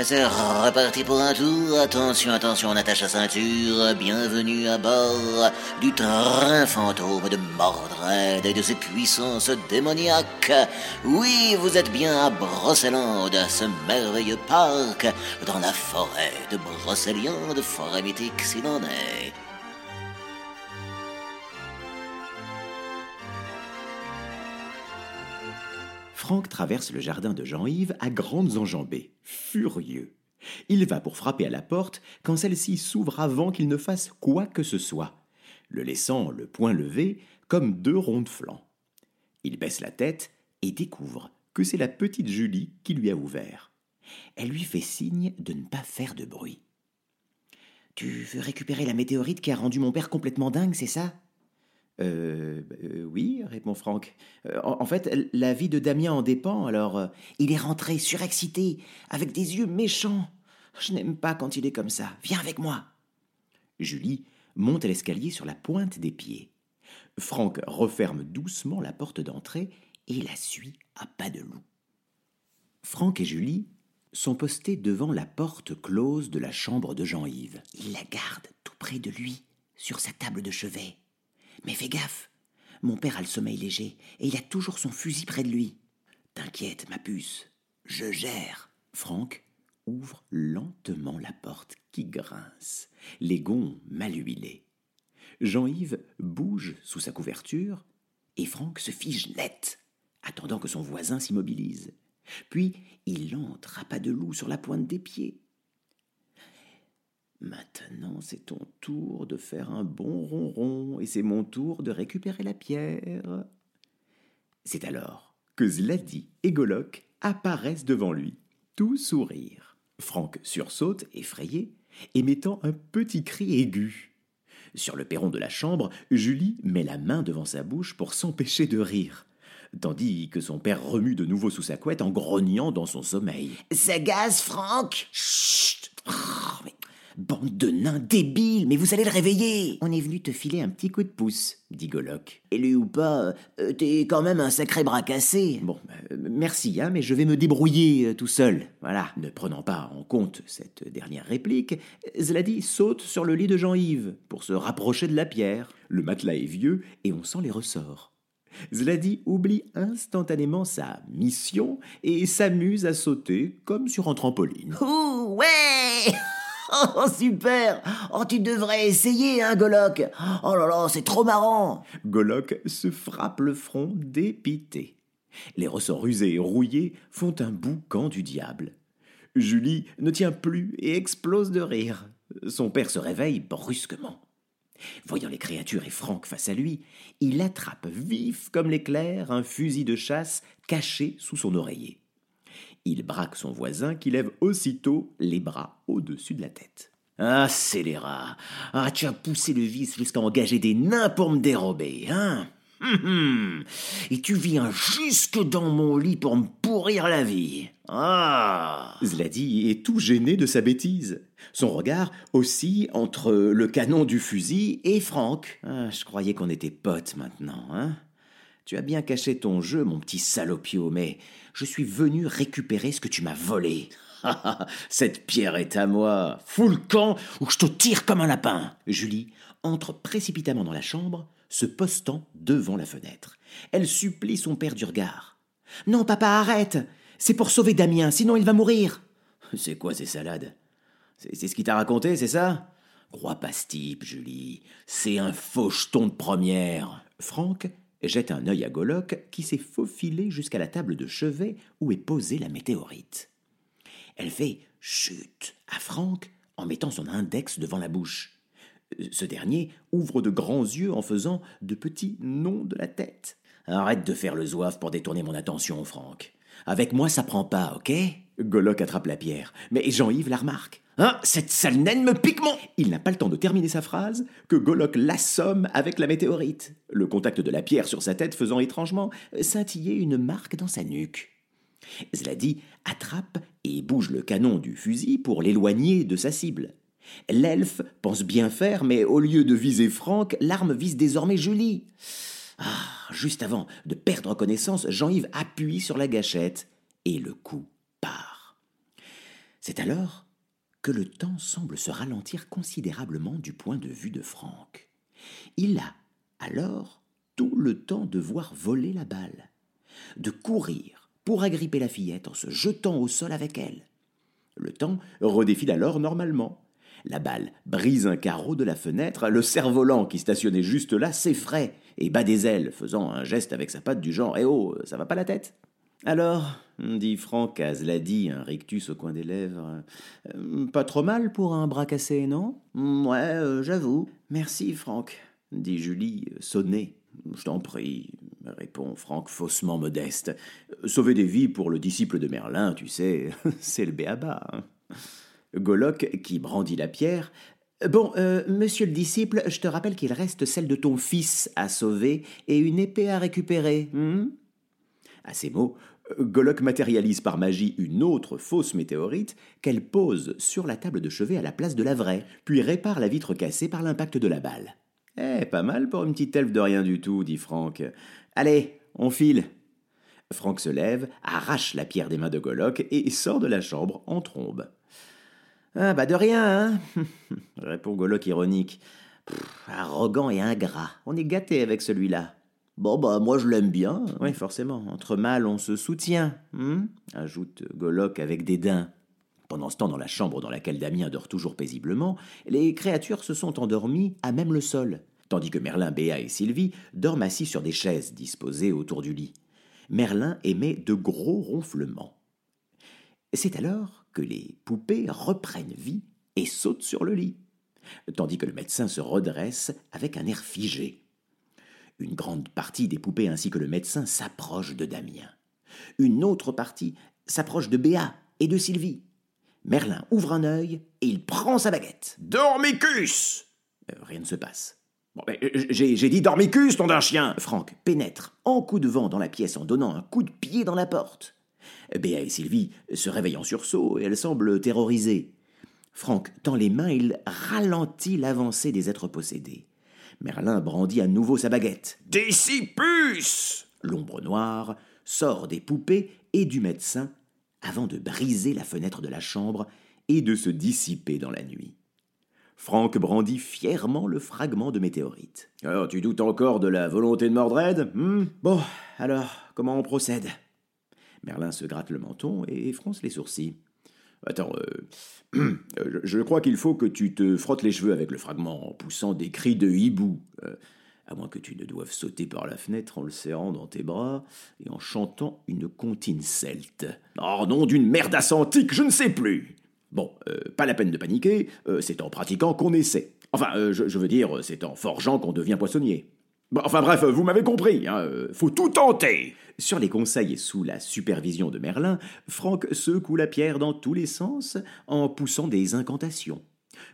C'est reparti pour un tour. Attention, attention, on attache la ceinture. Bienvenue à bord du train fantôme de Mordred et de ses puissances démoniaques. Oui, vous êtes bien à Brocéliande, ce merveilleux parc dans la forêt de Brocéliande, forêt mythique s'il en est. Traverse le jardin de Jean-Yves à grandes enjambées, furieux. Il va pour frapper à la porte quand celle-ci s'ouvre avant qu'il ne fasse quoi que ce soit, le laissant le poing levé comme deux ronds de flanc. Il baisse la tête et découvre que c'est la petite Julie qui lui a ouvert. Elle lui fait signe de ne pas faire de bruit. Tu veux récupérer la météorite qui a rendu mon père complètement dingue, c'est ça? Euh, euh, oui, répond Franck. Euh, en, fait, la vie de Damien en dépend, alors euh, il est rentré surexcité, avec des yeux méchants. Je n'aime pas quand il est comme ça. Viens avec moi. Julie monte l'escalier sur la pointe des pieds. Franck referme doucement la porte d'entrée et la suit à pas de loup. Franck et Julie sont postés devant la porte close de la chambre de Jean-Yves. Il la garde tout près de lui, sur sa table de chevet. Mais fais gaffe, mon père a le sommeil léger et il a toujours son fusil près de lui. T'inquiète, ma puce, je gère. Franck ouvre lentement la porte qui grince, les gonds mal huilés. Jean-Yves bouge sous sa couverture et Franck se fige net, attendant que son voisin s'immobilise. Puis il entre à pas de loup sur la pointe des pieds. Maintenant, c'est ton tour de faire un bon ronron, et c'est mon tour de récupérer la pierre. C'est alors que Zladi et Golok apparaissent devant lui, tout sourire. Franck sursaute, effrayé, émettant un petit cri aigu. Sur le perron de la chambre, Julie met la main devant sa bouche pour s'empêcher de rire, tandis que son père remue de nouveau sous sa couette en grognant dans son sommeil. Ça gaz, Franck Bande de nains débiles, mais vous allez le réveiller On est venu te filer un petit coup de pouce, dit Goloc. Élu ou pas, euh, t'es quand même un sacré bras cassé. Bon, euh, merci, hein, mais je vais me débrouiller euh, tout seul. Voilà. Ne prenant pas en compte cette dernière réplique, Zladi saute sur le lit de Jean-Yves pour se rapprocher de la pierre. Le matelas est vieux et on sent les ressorts. Zladi oublie instantanément sa mission et s'amuse à sauter comme sur un trampoline. Ouh, ouais Oh, super Oh, tu devrais essayer, hein, Golok Oh là là, c'est trop marrant Golok se frappe le front dépité. Les ressorts usés et rouillés font un boucan du diable. Julie ne tient plus et explose de rire. Son père se réveille brusquement. Voyant les créatures et Franck face à lui, il attrape vif comme l'éclair un fusil de chasse caché sous son oreiller. Il braque son voisin qui lève aussitôt les bras au-dessus de la tête. Ah, scélérat Ah, tu as poussé le vice jusqu'à engager des nains pour me dérober, hein? Hum, hum. Et tu viens jusque dans mon lit pour me pourrir la vie. Ah Zladi est tout gêné de sa bêtise. Son regard oscille entre le canon du fusil et Franck. Ah, je croyais qu'on était potes maintenant, hein? Tu as bien caché ton jeu, mon petit salopio, mais je suis venu récupérer ce que tu m'as volé. Cette pierre est à moi. Fous le camp ou je te tire comme un lapin. Julie entre précipitamment dans la chambre, se postant devant la fenêtre. Elle supplie son père du regard. Non, papa, arrête. C'est pour sauver Damien, sinon il va mourir. C'est quoi ces salades? C'est ce qu'il t'a raconté, c'est ça? Crois pas ce type, Julie. C'est un faucheton de première. Franck jette un œil à Goloc qui s'est faufilé jusqu'à la table de chevet où est posée la météorite. Elle fait chut à Franck en mettant son index devant la bouche. Ce dernier ouvre de grands yeux en faisant de petits noms de la tête. Arrête de faire le zouave pour détourner mon attention, Franck. Avec moi, ça prend pas, ok? Goloc attrape la pierre, mais Jean-Yves la remarque. Hein, cette sale naine me pique mon... Il n'a pas le temps de terminer sa phrase que Golok l'assomme avec la météorite, le contact de la pierre sur sa tête faisant étrangement scintiller une marque dans sa nuque. Zladi attrape et bouge le canon du fusil pour l'éloigner de sa cible. L'elfe pense bien faire, mais au lieu de viser Franck, l'arme vise désormais Julie. Ah, juste avant de perdre connaissance, Jean-Yves appuie sur la gâchette et le coup part. C'est alors que le temps semble se ralentir considérablement du point de vue de Franck. Il a alors tout le temps de voir voler la balle, de courir pour agripper la fillette en se jetant au sol avec elle. Le temps redéfile alors normalement. La balle brise un carreau de la fenêtre, le cerf-volant qui stationnait juste là s'effraie et bat des ailes, faisant un geste avec sa patte du genre Eh oh, ça va pas la tête Alors, dit Franck à Zladi, un rictus au coin des lèvres. Euh, pas trop mal pour un bras cassé, non? Ouais, euh, j'avoue. Merci, Franck, dit Julie, sonnée. Je t'en prie, répond Franck faussement modeste. Sauver des vies pour le disciple de Merlin, tu sais, c'est le béaba. Hein. Goloc, qui brandit la pierre. Bon, euh, monsieur le disciple, je te rappelle qu'il reste celle de ton fils à sauver et une épée à récupérer. Hmm? À ces mots, Goloc matérialise par magie une autre fausse météorite qu'elle pose sur la table de chevet à la place de la vraie, puis répare la vitre cassée par l'impact de la balle. Eh, pas mal pour une petite elfe de rien du tout, dit Franck. Allez, on file. Franck se lève, arrache la pierre des mains de Goloc et sort de la chambre en trombe. Ah, bah de rien, hein répond Goloc ironique. arrogant et ingrat. On est gâté avec celui-là. Bon, bah, moi je l'aime bien. Oui, forcément. Entre mâles, on se soutient, hmm ajoute Goloc avec dédain. Pendant ce temps, dans la chambre dans laquelle Damien dort toujours paisiblement, les créatures se sont endormies à même le sol, tandis que Merlin, Béa et Sylvie dorment assis sur des chaises disposées autour du lit. Merlin émet de gros ronflements. C'est alors que les poupées reprennent vie et sautent sur le lit, tandis que le médecin se redresse avec un air figé. Une grande partie des poupées ainsi que le médecin s'approche de Damien. Une autre partie s'approche de Béa et de Sylvie. Merlin ouvre un œil et il prend sa baguette. Dormicus euh, Rien ne se passe. Euh, j'ai, dit Dormicus, ton d'un chien Franck pénètre en coup de vent dans la pièce en donnant un coup de pied dans la porte. Béa et Sylvie se réveillent en sursaut et elles semblent terrorisées. Franck tend les mains, il ralentit l'avancée des êtres possédés. Merlin brandit à nouveau sa baguette. Dissipus L'ombre noire sort des poupées et du médecin avant de briser la fenêtre de la chambre et de se dissiper dans la nuit. Franck brandit fièrement le fragment de météorite. Alors, tu doutes encore de la volonté de Mordred hmm? Bon, alors, comment on procède? Merlin se gratte le menton et fronce les sourcils. Attends, euh, je crois qu'il faut que tu te frottes les cheveux avec le fragment en poussant des cris de hibou. Euh, à moins que tu ne doives sauter par la fenêtre en le serrant dans tes bras et en chantant une comptine celte. Oh nom d'une merde ascentique, je ne sais plus Bon, euh, pas la peine de paniquer, c'est en pratiquant qu'on essaie. Enfin, je, veux dire, c'est en forgeant qu'on devient poissonnier. Enfin bref, vous m'avez compris, hein, faut tout tenter sur les conseils et sous la supervision de Merlin, Franck secoue la pierre dans tous les sens en poussant des incantations.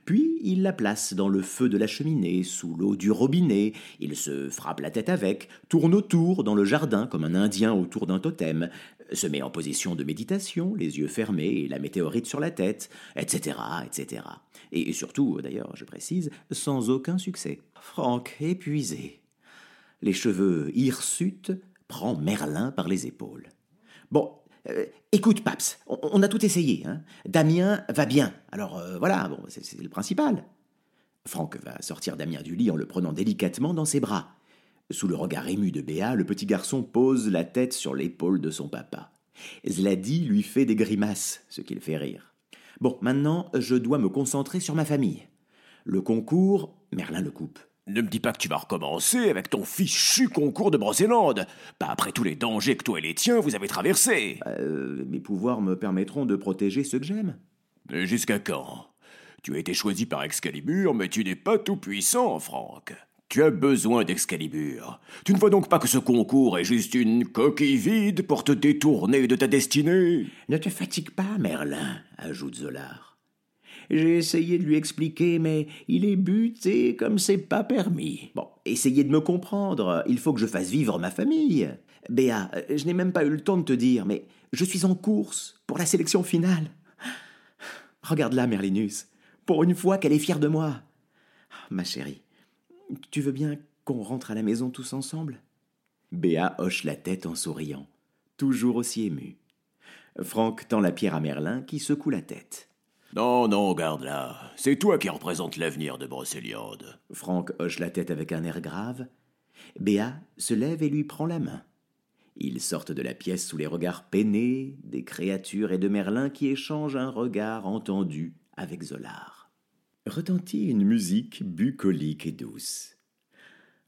Puis il la place dans le feu de la cheminée, sous l'eau du robinet, il se frappe la tête avec, tourne autour dans le jardin comme un Indien autour d'un totem, se met en position de méditation, les yeux fermés et la météorite sur la tête, etc., etc. Et surtout, d'ailleurs, je précise, sans aucun succès. Franck épuisé. Les cheveux hirsutes prend Merlin par les épaules. Bon, euh, écoute, Paps, on, a tout essayé. Hein. Damien va bien. Alors euh, voilà, bon, c'est le principal. Franck va sortir Damien du lit en le prenant délicatement dans ses bras. Sous le regard ému de Béa, le petit garçon pose la tête sur l'épaule de son papa. Zladi lui fait des grimaces, ce qui le fait rire. Bon, maintenant, je dois me concentrer sur ma famille. Le concours, Merlin le coupe. Ne me dis pas que tu vas recommencer avec ton fichu concours de Brocéliande. Pas après tous les dangers que toi et les tiens vous avez traversés. Euh, mes pouvoirs me permettront de protéger ceux que j'aime. Jusqu'à quand? Tu as été choisi par Excalibur, mais tu n'es pas tout puissant, Franck. Tu as besoin d'Excalibur. Tu ne vois donc pas que ce concours est juste une coquille vide pour te détourner de ta destinée? Ne te fatigue pas, Merlin, ajoute Zolar. J'ai essayé de lui expliquer, mais il est buté comme c'est pas permis. Bon, essayez de me comprendre. Il faut que je fasse vivre ma famille. Béa, je n'ai même pas eu le temps de te dire, mais je suis en course pour la sélection finale. Regarde-la, Merlinus. Pour une fois qu'elle est fière de moi. Ma chérie, tu veux bien qu'on rentre à la maison tous ensemble? Béa hoche la tête en souriant, toujours aussi émue. Franck tend la pierre à Merlin qui secoue la tête. Non, non, garde là. C'est toi qui représente l'avenir de Brocéliande. Franck hoche la tête avec un air grave. Béa se lève et lui prend la main. Ils sortent de la pièce sous les regards peinés des créatures et de Merlin qui échangent un regard entendu avec Zolar. Retentit une musique bucolique et douce.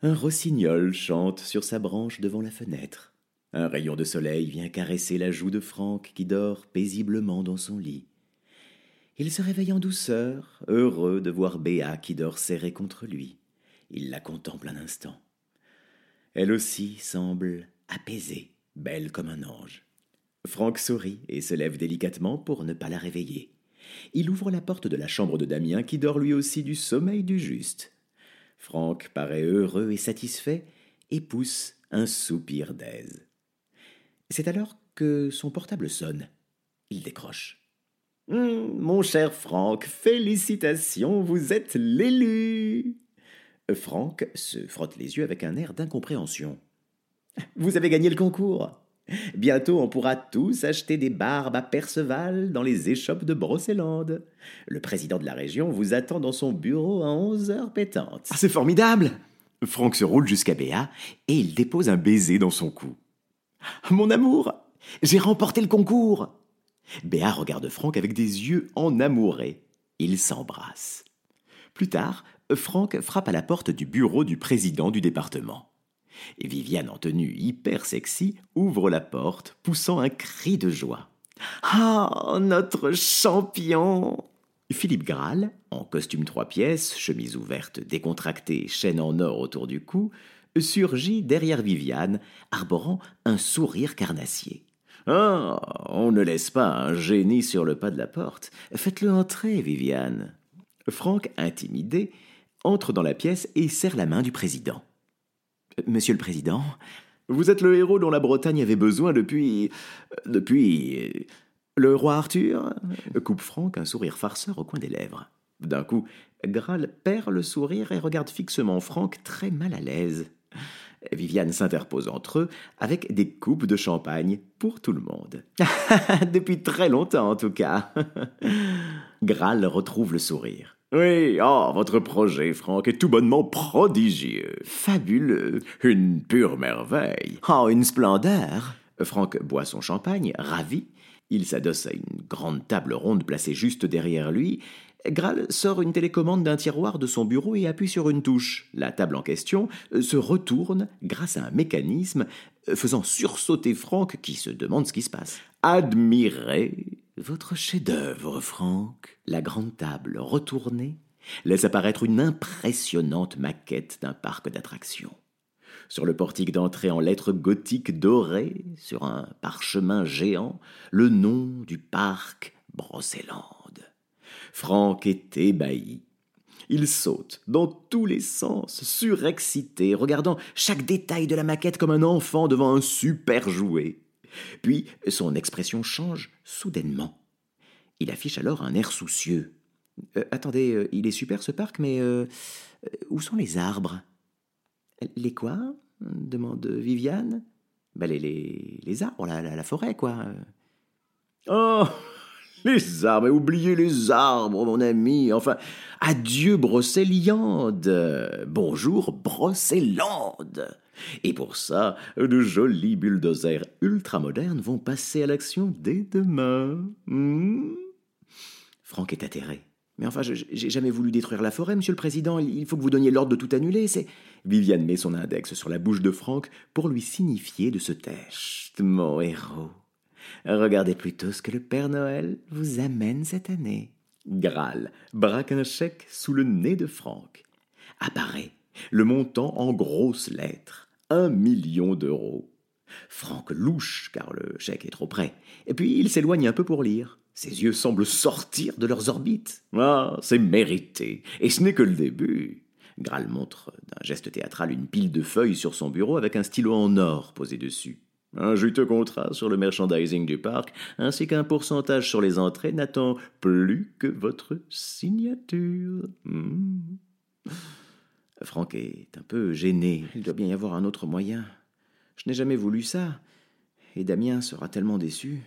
Un rossignol chante sur sa branche devant la fenêtre. Un rayon de soleil vient caresser la joue de Franck qui dort paisiblement dans son lit. Il se réveille en douceur, heureux de voir Béa qui dort serrée contre lui. Il la contemple un instant. Elle aussi semble apaisée, belle comme un ange. Franck sourit et se lève délicatement pour ne pas la réveiller. Il ouvre la porte de la chambre de Damien qui dort lui aussi du sommeil du juste. Franck paraît heureux et satisfait et pousse un soupir d'aise. C'est alors que son portable sonne. Il décroche. Hum, mon cher Franck, félicitations, vous êtes l'élu. Franck se frotte les yeux avec un air d'incompréhension. Vous avez gagné le concours. Bientôt on pourra tous acheter des barbes à Perceval dans les échoppes de Brocéliande. Le président de la région vous attend dans son bureau à onze heures pétantes. Ah, c'est formidable Franck se roule jusqu'à Béa et il dépose un baiser dans son cou. Mon amour, j'ai remporté le concours Béa regarde Franck avec des yeux enamourés. Ils s'embrassent. Plus tard, Franck frappe à la porte du bureau du président du département. Viviane en tenue hyper sexy ouvre la porte, poussant un cri de joie. Ah, notre champion Philippe Graal, en costume trois pièces, chemise ouverte décontractée, chaîne en or autour du cou, surgit derrière Viviane, arborant un sourire carnassier. Ah, on ne laisse pas un génie sur le pas de la porte. Faites-le entrer, Viviane. Franck, intimidé, entre dans la pièce et serre la main du président. Monsieur le président, vous êtes le héros dont la Bretagne avait besoin depuis. depuis. le roi Arthur? Coupe Franck un sourire farceur au coin des lèvres. D'un coup, Graal perd le sourire et regarde fixement Franck très mal à l'aise. Viviane s'interpose entre eux avec des coupes de champagne pour tout le monde. Depuis très longtemps en tout cas. Graal retrouve le sourire. Oui, oh, votre projet, Franck, est tout bonnement prodigieux. Fabuleux. Une pure merveille. Oh, une splendeur. Franck boit son champagne, ravi. Il s'adosse à une grande table ronde placée juste derrière lui Graal sort une télécommande d'un tiroir de son bureau et appuie sur une touche. La table en question euh, se retourne grâce à un mécanisme euh, faisant sursauter Franck qui se demande ce qui se passe. Admirez votre chef-d'œuvre, Franck. La grande table retournée laisse apparaître une impressionnante maquette d'un parc d'attractions. Sur le portique d'entrée en lettres gothiques dorées, sur un parchemin géant, le nom du parc Brocéliande. Franck est ébahi. Il saute dans tous les sens, surexcité, regardant chaque détail de la maquette comme un enfant devant un super jouet. Puis son expression change soudainement. Il affiche alors un air soucieux. Euh, attendez, euh, il est super ce parc, mais euh, où sont les arbres? Les quoi? demande Viviane. Ben, les, les, arbres, la, la, la forêt, quoi. Oh les arbres, oubliez les arbres, mon ami. Enfin, adieu Brocéliande. Bonjour Brocélande. Et pour ça, de jolis bulldozers ultramodernes vont passer à l'action dès demain. Hmm? Franck est atterré. Mais enfin, j'ai jamais voulu détruire la forêt, monsieur le président. Il faut que vous donniez l'ordre de tout annuler. C'est. Viviane met son index sur la bouche de Franck pour lui signifier de se taire. Mon héros. Regardez plutôt ce que le Père Noël vous amène cette année. Graal braque un chèque sous le nez de Franck. Apparaît le montant en grosses lettres. Un million d'euros. Franck louche car le chèque est trop près. Et puis il s'éloigne un peu pour lire. Ses yeux semblent sortir de leurs orbites. Ah, c'est mérité. Et ce n'est que le début. Graal montre d'un geste théâtral une pile de feuilles sur son bureau avec un stylo en or posé dessus. Un juteux contrat sur le merchandising du parc, ainsi qu'un pourcentage sur les entrées n'attend plus que votre signature. Hmm. Franck est un peu gêné. Il doit bien y avoir un autre moyen. Je n'ai jamais voulu ça. Et Damien sera tellement déçu.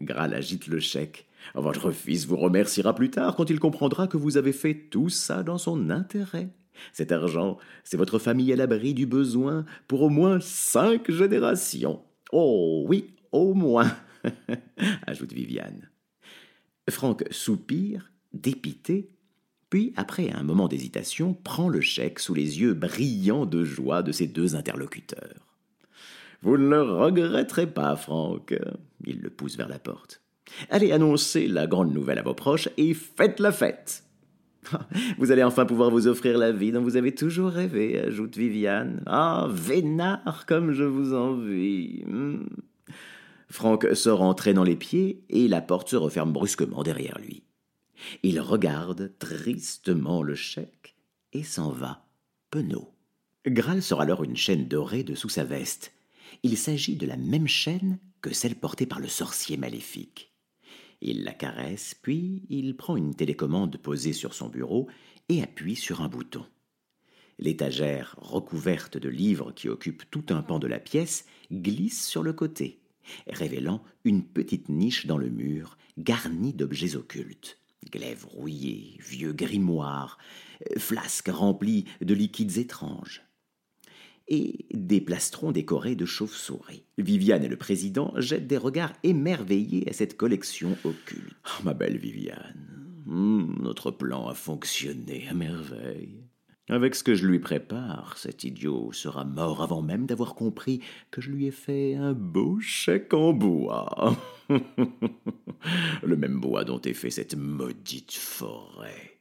Graal agite le chèque. Votre fils vous remerciera plus tard quand il comprendra que vous avez fait tout ça dans son intérêt. Cet argent, c'est votre famille à l'abri du besoin pour au moins cinq générations. Oh oui, au moins, ajoute Viviane. Franck soupire, dépité, puis, après un moment d'hésitation, prend le chèque sous les yeux brillants de joie de ses deux interlocuteurs. Vous ne le regretterez pas, Franck. Il le pousse vers la porte. Allez annoncer la grande nouvelle à vos proches et faites la fête. Vous allez enfin pouvoir vous offrir la vie dont vous avez toujours rêvé, ajoute Viviane. Ah, vénard comme je vous envie. Hmm. Franck sort entrer dans les pieds et la porte se referme brusquement derrière lui. Il regarde tristement le chèque et s'en va, penaud. Graal sort alors une chaîne dorée de sous sa veste. Il s'agit de la même chaîne que celle portée par le sorcier maléfique. Il la caresse, puis il prend une télécommande posée sur son bureau et appuie sur un bouton. L'étagère recouverte de livres qui occupe tout un pan de la pièce glisse sur le côté, révélant une petite niche dans le mur garnie d'objets occultes. Glaives rouillés, vieux grimoires, flasques remplies de liquides étranges et des plastrons décorés de chauves-souris. Viviane et le président jettent des regards émerveillés à cette collection occulte. Oh, ma belle Viviane, hmm, notre plan a fonctionné à merveille. Avec ce que je lui prépare, cet idiot sera mort avant même d'avoir compris que je lui ai fait un beau chèque en bois. le même bois dont est fait cette maudite forêt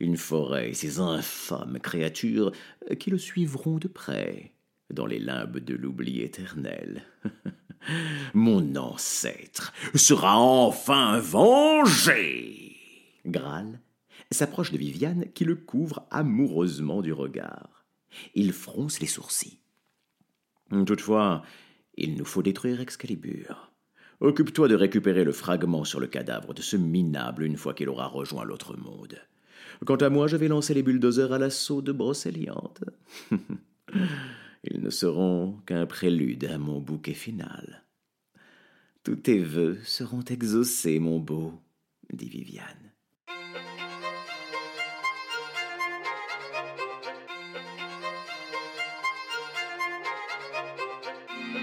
une forêt et ces infâmes créatures qui le suivront de près dans les limbes de l'oubli éternel. Mon ancêtre sera enfin vengé. Graal s'approche de Viviane qui le couvre amoureusement du regard. Il fronce les sourcils. Toutefois, il nous faut détruire Excalibur. Occupe-toi de récupérer le fragment sur le cadavre de ce minable une fois qu'il aura rejoint l'autre monde. Quant à moi, je vais lancer les bulldozers à l'assaut de Brocéliande. Ils ne seront qu'un prélude à mon bouquet final. Tous tes vœux seront exaucés, mon beau, dit Viviane.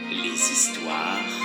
Les histoires.